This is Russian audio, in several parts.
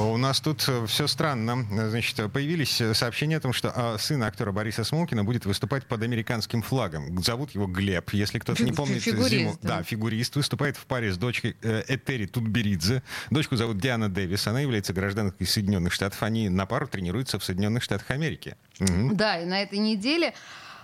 У нас тут все странно. Значит, появились сообщения о том, что а, сын актера Бориса Смолкина будет выступать под американским флагом. Зовут его Глеб. Если кто-то не помнит, фигурист, зиму, да. да, фигурист, выступает в паре с дочкой э, Этери Тутберидзе. Дочку зовут Диана Дэвис. Она является гражданкой Соединенных Штатов. Они на пару тренируются в Соединенных Штатах Америки. Мгм. Да, и на этой неделе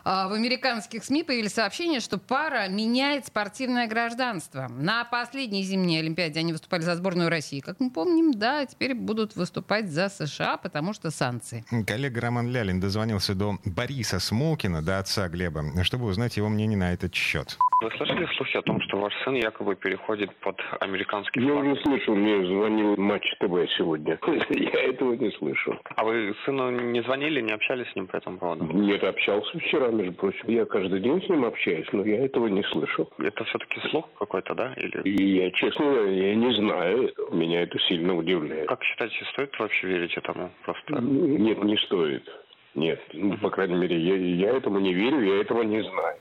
в американских СМИ появились сообщения, что пара меняет спортивное гражданство. На последней зимней Олимпиаде они выступали за сборную России, как мы помним, да, а теперь будут выступать за США, потому что санкции. Коллега Роман Лялин дозвонился до Бориса Смолкина, до отца Глеба, чтобы узнать его мнение на этот счет. Вы слышали слухи о том, что ваш сын якобы переходит под американский Я флаг? уже слышал, мне звонил Матч ТВ сегодня. Я этого не слышал. А вы сыну не звонили, не общались с ним по этому поводу? Нет, общался вчера, между прочим. Я каждый день с ним общаюсь, но я этого не слышал. Это все-таки слух какой-то, да? Или И я, честно, я не знаю. Меня это сильно удивляет. как считаете, стоит вообще верить этому? Просто Нет, не стоит. Нет, ну, по крайней мере, я, я этому не верю, я этого не знаю.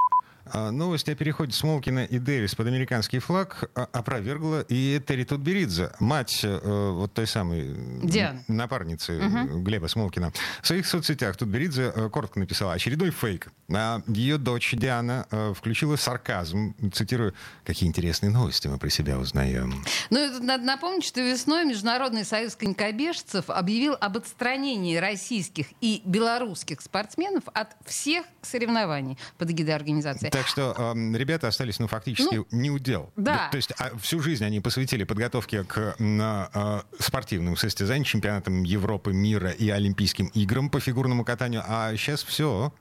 А, Новость о переходе Смолкина и Дэвис под американский флаг а, опровергла и Терри Тутберидзе, мать э, вот той самой м, Дианы. напарницы э, Глеба Смолкина. В своих соцсетях Тутберидзе э, коротко написала очередной фейк. А ее дочь Диана включила сарказм, цитирую, «Какие интересные новости мы про себя узнаем». Ну надо напомнить, что весной Международный союз конькобежцев объявил об отстранении российских и белорусских спортсменов от всех соревнований под эгидой организации. Так что эм, ребята остались, ну, фактически Ну, не удел. да. То есть а, всю жизнь они посвятили подготовке к м, а, спортивным состязаниям, чемпионатам Европы, мира и Олимпийским играм по фигурному катанию. А сейчас все,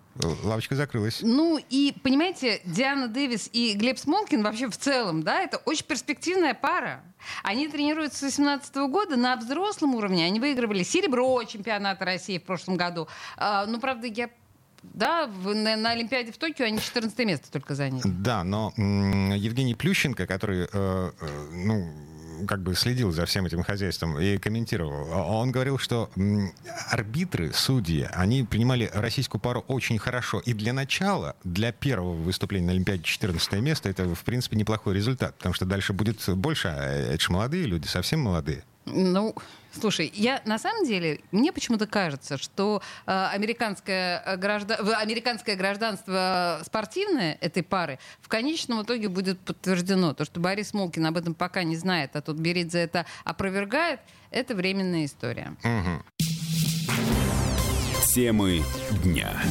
лавочка закрылась. Ну и, понимаете, Диана Дэвис и Глеб Смолкин вообще в целом, да, это очень перспективная пара. Они тренируются с 2018 года на взрослом уровне. Они выигрывали серебро чемпионата России в прошлом году. А, ну, правда, я... Да, на, на Олимпиаде в Токио они 14 место только заняли. Да, но Евгений Плющенко, который, э, э, ну, как бы следил за всем этим хозяйством и комментировал, он говорил, что арбитры, судьи, они принимали российскую пару очень хорошо. И для начала, для первого выступления на Олимпиаде 14 место, это, в принципе, неплохой результат, потому что дальше будет больше, а это же молодые люди, совсем молодые. Ну, слушай, я на самом деле, мне почему-то кажется, что э, американское, э, гражда- в- американское гражданство спортивное этой пары в конечном итоге будет подтверждено. То, что Борис Молкин об этом пока не знает, а тут Беридзе это опровергает, это временная история. Мгм. Темы дня.